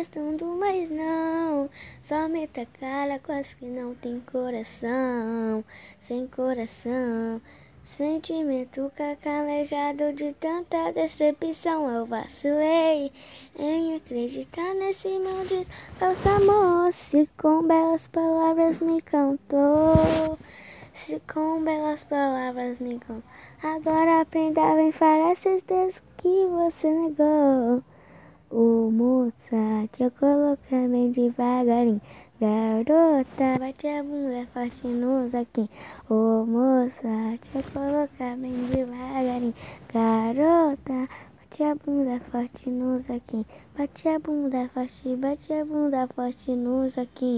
respondo, mas não. Só meta cara com as que não tem coração, sem coração. Sentimento cacalejado de tanta decepção. Eu vacilei em acreditar nesse mundo falso amor. Se com belas palavras me cantou, se com belas palavras me cantou. Agora aprenda a bem esses dedos que você negou. Eu colocar bem devagarinho. Garota, bate a bunda forte nos aqui. Ô moça, eu colocar bem devagarinho. Garota, bate a bunda forte nos aqui. Bate a bunda forte, bate a bunda forte nos aqui.